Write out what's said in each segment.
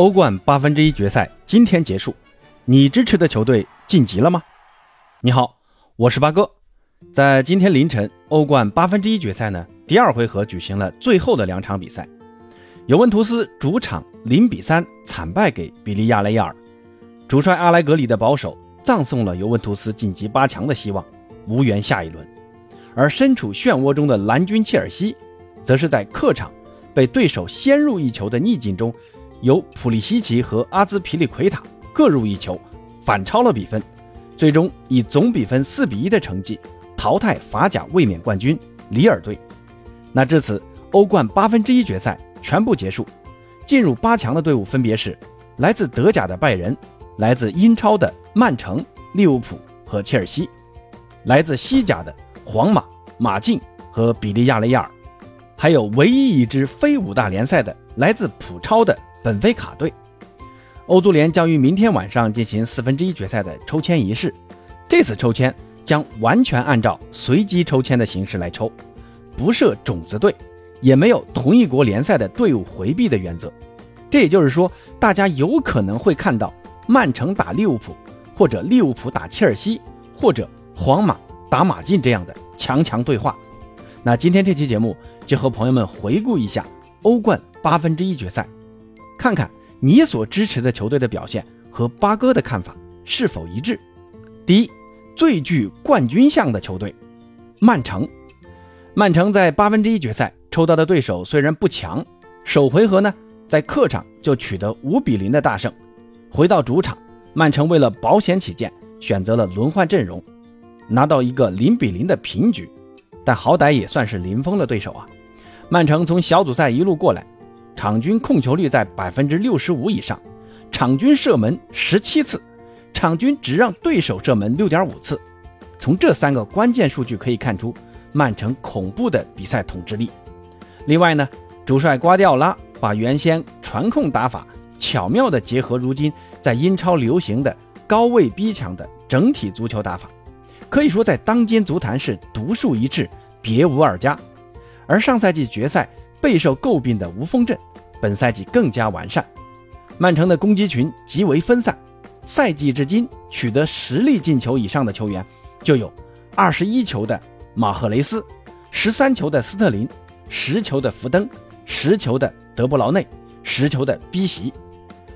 欧冠八分之一决赛今天结束，你支持的球队晋级了吗？你好，我是八哥。在今天凌晨，欧冠八分之一决赛呢，第二回合举行了最后的两场比赛。尤文图斯主场零比三惨败给比利亚雷亚尔，主帅阿莱格里的保守葬送了尤文图斯晋级八强的希望，无缘下一轮。而身处漩涡中的蓝军切尔西，则是在客场被对手先入一球的逆境中。由普利西奇和阿兹皮利奎塔各入一球，反超了比分，最终以总比分四比一的成绩淘汰法甲卫冕冠军里尔队。那至此，欧冠八分之一决赛全部结束，进入八强的队伍分别是来自德甲的拜仁，来自英超的曼城、利物浦和切尔西，来自西甲的皇马、马竞和比利亚雷亚尔，还有唯一一支非五大联赛的来自普超的。本菲卡队，欧足联将于明天晚上进行四分之一决赛的抽签仪式。这次抽签将完全按照随机抽签的形式来抽，不设种子队，也没有同一国联赛的队伍回避的原则。这也就是说，大家有可能会看到曼城打利物浦，或者利物浦打切尔西，或者皇马打马竞这样的强强对话。那今天这期节目就和朋友们回顾一下欧冠八分之一决赛。看看你所支持的球队的表现和八哥的看法是否一致。第一，最具冠军相的球队，曼城。曼城在八分之一决赛抽到的对手虽然不强，首回合呢在客场就取得五比零的大胜。回到主场，曼城为了保险起见，选择了轮换阵容，拿到一个零比零的平局，但好歹也算是零封了对手啊。曼城从小组赛一路过来。场均控球率在百分之六十五以上，场均射门十七次，场均只让对手射门六点五次。从这三个关键数据可以看出，曼城恐怖的比赛统治力。另外呢，主帅瓜迪奥拉把原先传控打法巧妙地结合如今在英超流行的高位逼抢的整体足球打法，可以说在当今足坛是独树一帜，别无二家。而上赛季决赛备受诟病的无锋阵。本赛季更加完善，曼城的攻击群极为分散。赛季至今取得实力进球以上的球员就有二十一球的马赫雷斯，十三球的斯特林，十球的福登，十球的德布劳内，十球的逼席。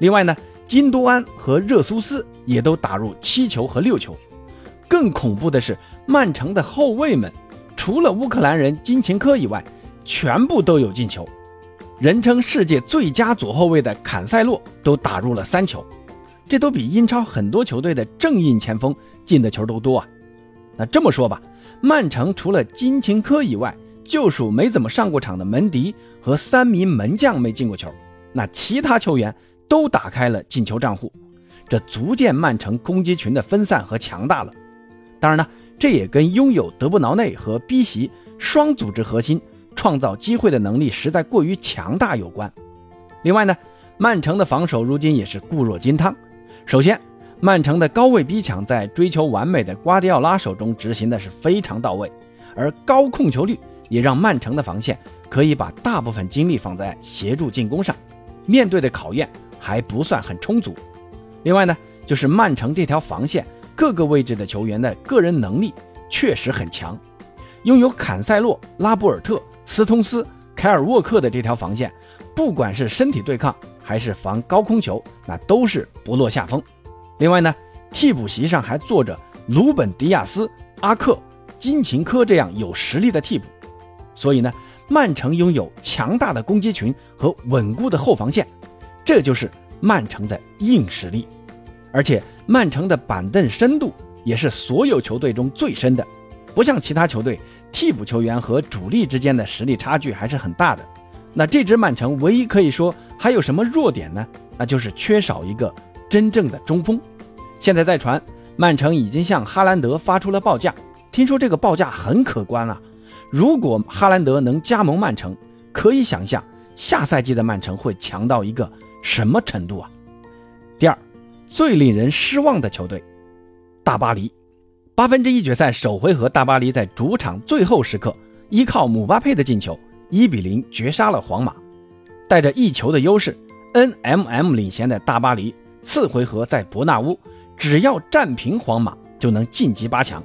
另外呢，金多安和热苏斯也都打入七球和六球。更恐怖的是，曼城的后卫们除了乌克兰人金琴科以外，全部都有进球。人称世界最佳左后卫的坎塞洛都打入了三球，这都比英超很多球队的正印前锋进的球都多啊。那这么说吧，曼城除了金琴科以外，就属没怎么上过场的门迪和三名门将没进过球，那其他球员都打开了进球账户，这足见曼城攻击群的分散和强大了。当然呢，这也跟拥有德布劳内和逼席双组织核心。创造机会的能力实在过于强大有关。另外呢，曼城的防守如今也是固若金汤。首先，曼城的高位逼抢在追求完美的瓜迪奥拉手中执行的是非常到位，而高控球率也让曼城的防线可以把大部分精力放在协助进攻上，面对的考验还不算很充足。另外呢，就是曼城这条防线各个位置的球员的个人能力确实很强，拥有坎塞洛、拉波尔特。斯通斯、凯尔沃克的这条防线，不管是身体对抗还是防高空球，那都是不落下风。另外呢，替补席上还坐着鲁本·迪亚斯、阿克、金琴科这样有实力的替补，所以呢，曼城拥有强大的攻击群和稳固的后防线，这就是曼城的硬实力。而且，曼城的板凳深度也是所有球队中最深的，不像其他球队。替补球员和主力之间的实力差距还是很大的。那这支曼城唯一可以说还有什么弱点呢？那就是缺少一个真正的中锋。现在在传，曼城已经向哈兰德发出了报价，听说这个报价很可观了。如果哈兰德能加盟曼城，可以想象下赛季的曼城会强到一个什么程度啊？第二，最令人失望的球队，大巴黎。八分之一决赛首回合，大巴黎在主场最后时刻，依靠姆巴佩的进球，一比零绝杀了皇马。带着一球的优势，NMM 领衔的大巴黎，次回合在伯纳乌，只要战平皇马就能晋级八强。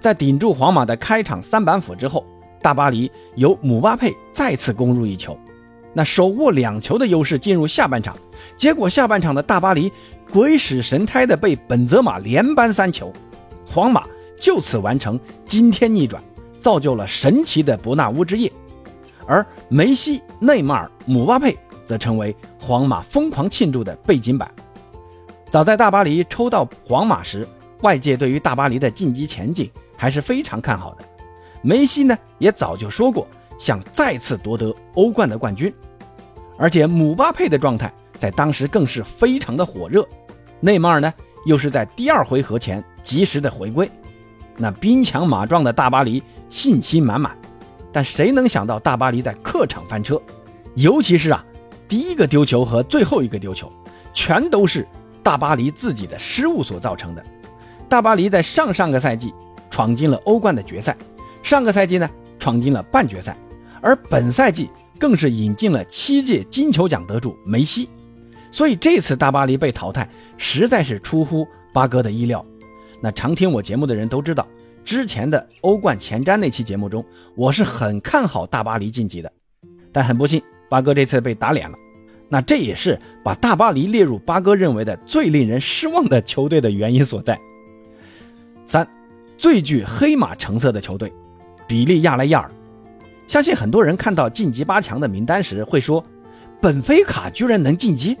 在顶住皇马的开场三板斧之后，大巴黎由姆巴佩再次攻入一球，那手握两球的优势进入下半场，结果下半场的大巴黎鬼使神差的被本泽马连扳三球，皇马就此完成惊天逆转，造就了神奇的伯纳乌之夜。而梅西、内马尔、姆巴佩则成为皇马疯狂庆祝的背景板。早在大巴黎抽到皇马时，外界对于大巴黎的晋级前景。还是非常看好的。梅西呢，也早就说过想再次夺得欧冠的冠军，而且姆巴佩的状态在当时更是非常的火热。内马尔呢，又是在第二回合前及时的回归，那兵强马壮的大巴黎信心满满。但谁能想到大巴黎在客场翻车？尤其是啊，第一个丢球和最后一个丢球，全都是大巴黎自己的失误所造成的。大巴黎在上上个赛季。闯进了欧冠的决赛，上个赛季呢闯进了半决赛，而本赛季更是引进了七届金球奖得主梅西，所以这次大巴黎被淘汰实在是出乎八哥的意料。那常听我节目的人都知道，之前的欧冠前瞻那期节目中，我是很看好大巴黎晋级的，但很不幸，八哥这次被打脸了。那这也是把大巴黎列入八哥认为的最令人失望的球队的原因所在。三。最具黑马成色的球队，比利亚雷亚尔。相信很多人看到晋级八强的名单时会说：“本菲卡居然能晋级？”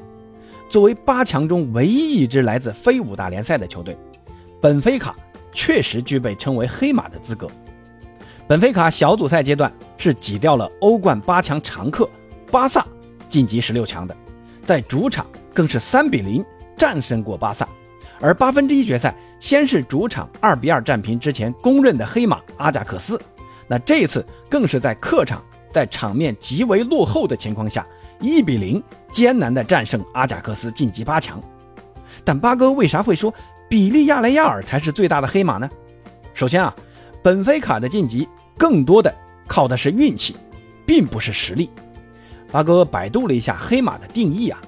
作为八强中唯一一支来自非五大联赛的球队，本菲卡确实具备称为黑马的资格。本菲卡小组赛阶段是挤掉了欧冠八强常客巴萨晋级十六强的，在主场更是三比零战胜过巴萨。而八分之一决赛，先是主场二比二战平之前公认的黑马阿贾克斯，那这次更是在客场，在场面极为落后的情况下，一比零艰难的战胜阿贾克斯晋级八强。但八哥为啥会说比利亚雷亚尔才是最大的黑马呢？首先啊，本菲卡的晋级更多的靠的是运气，并不是实力。八哥百度了一下黑马的定义啊，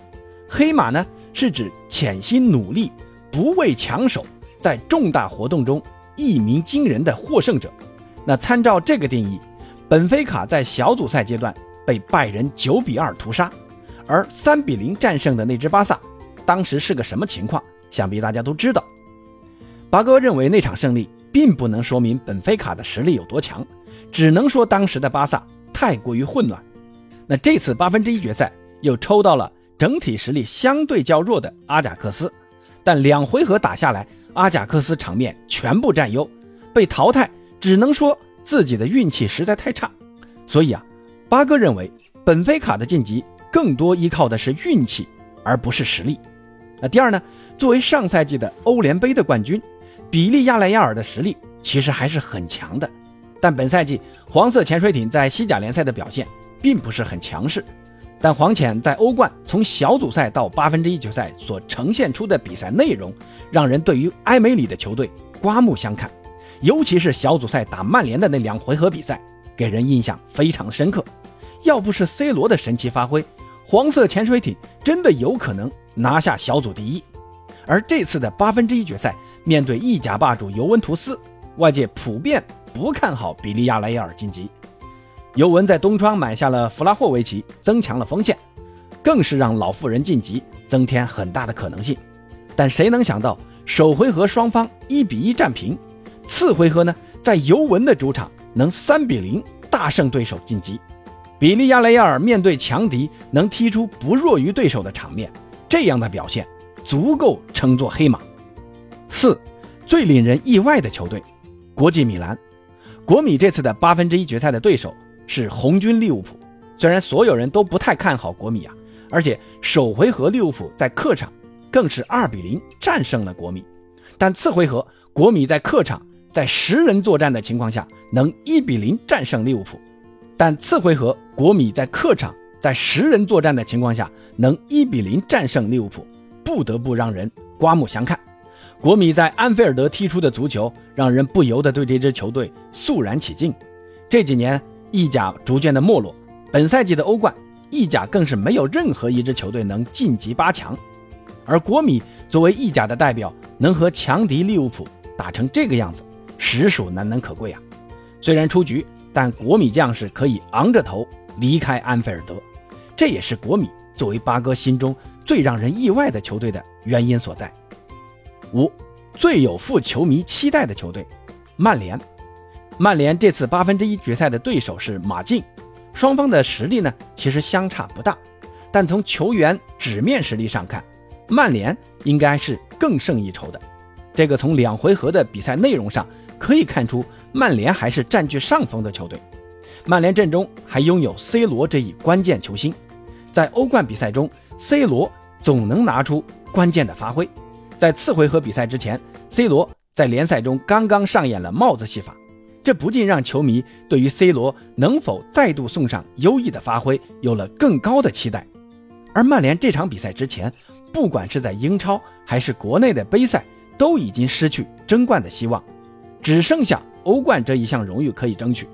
黑马呢是指潜心努力。不畏强手，在重大活动中一鸣惊人的获胜者。那参照这个定义，本菲卡在小组赛阶段被拜仁九比二屠杀，而三比零战胜的那支巴萨，当时是个什么情况？想必大家都知道。八哥认为那场胜利并不能说明本菲卡的实力有多强，只能说当时的巴萨太过于混乱。那这次八分之一决赛又抽到了整体实力相对较弱的阿贾克斯。但两回合打下来，阿贾克斯场面全部占优，被淘汰，只能说自己的运气实在太差。所以啊，八哥认为本菲卡的晋级更多依靠的是运气，而不是实力。那第二呢？作为上赛季的欧联杯的冠军，比利亚雷亚尔的实力其实还是很强的。但本赛季黄色潜水艇在西甲联赛的表现并不是很强势。但黄潜在欧冠从小组赛到八分之一决赛所呈现出的比赛内容，让人对于埃梅里的球队刮目相看，尤其是小组赛打曼联的那两回合比赛，给人印象非常深刻。要不是 C 罗的神奇发挥，黄色潜水艇真的有可能拿下小组第一。而这次的八分之一决赛，面对意甲霸主尤文图斯，外界普遍不看好比利亚雷亚尔晋级。尤文在东窗买下了弗拉霍维奇，增强了锋线，更是让老妇人晋级增添很大的可能性。但谁能想到，首回合双方一比一战平，次回合呢，在尤文的主场能三比零大胜对手晋级。比利亚雷亚尔面对强敌能踢出不弱于对手的场面，这样的表现足够称作黑马。四，最令人意外的球队，国际米兰。国米这次的八分之一决赛的对手。是红军利物浦，虽然所有人都不太看好国米啊，而且首回合利物浦在客场更是二比零战胜了国米，但次回合国米在客场在十人作战的情况下能一比零战胜利物浦，但次回合国米在客场在十人作战的情况下能一比零战胜利物浦，不得不让人刮目相看。国米在安菲尔德踢出的足球，让人不由得对这支球队肃然起敬。这几年。意甲逐渐的没落，本赛季的欧冠意甲更是没有任何一支球队能晋级八强。而国米作为意甲的代表，能和强敌利物浦打成这个样子，实属难能可贵啊！虽然出局，但国米将士可以昂着头离开安菲尔德，这也是国米作为八哥心中最让人意外的球队的原因所在。五，最有负球迷期待的球队，曼联。曼联这次八分之一决赛的对手是马竞，双方的实力呢其实相差不大，但从球员纸面实力上看，曼联应该是更胜一筹的。这个从两回合的比赛内容上可以看出，曼联还是占据上风的球队。曼联阵中还拥有 C 罗这一关键球星，在欧冠比赛中，C 罗总能拿出关键的发挥。在次回合比赛之前，C 罗在联赛中刚刚上演了帽子戏法。这不禁让球迷对于 C 罗能否再度送上优异的发挥有了更高的期待。而曼联这场比赛之前，不管是在英超还是国内的杯赛，都已经失去争冠的希望，只剩下欧冠这一项荣誉可以争取。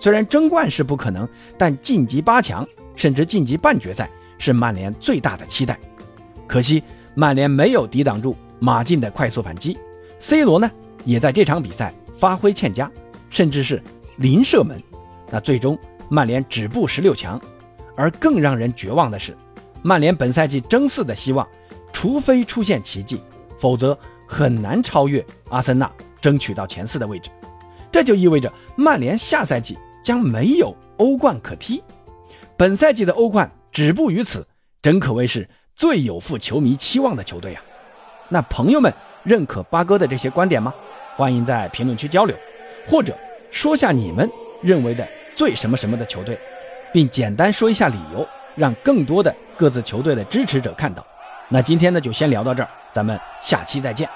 虽然争冠是不可能，但晋级八强甚至晋级半决赛是曼联最大的期待。可惜曼联没有抵挡住马竞的快速反击，C 罗呢也在这场比赛发挥欠佳。甚至是零射门，那最终曼联止步十六强。而更让人绝望的是，曼联本赛季争四的希望，除非出现奇迹，否则很难超越阿森纳，争取到前四的位置。这就意味着曼联下赛季将没有欧冠可踢。本赛季的欧冠止步于此，真可谓是最有负球迷期望的球队啊！那朋友们认可八哥的这些观点吗？欢迎在评论区交流。或者说下你们认为的最什么什么的球队，并简单说一下理由，让更多的各自球队的支持者看到。那今天呢就先聊到这儿，咱们下期再见。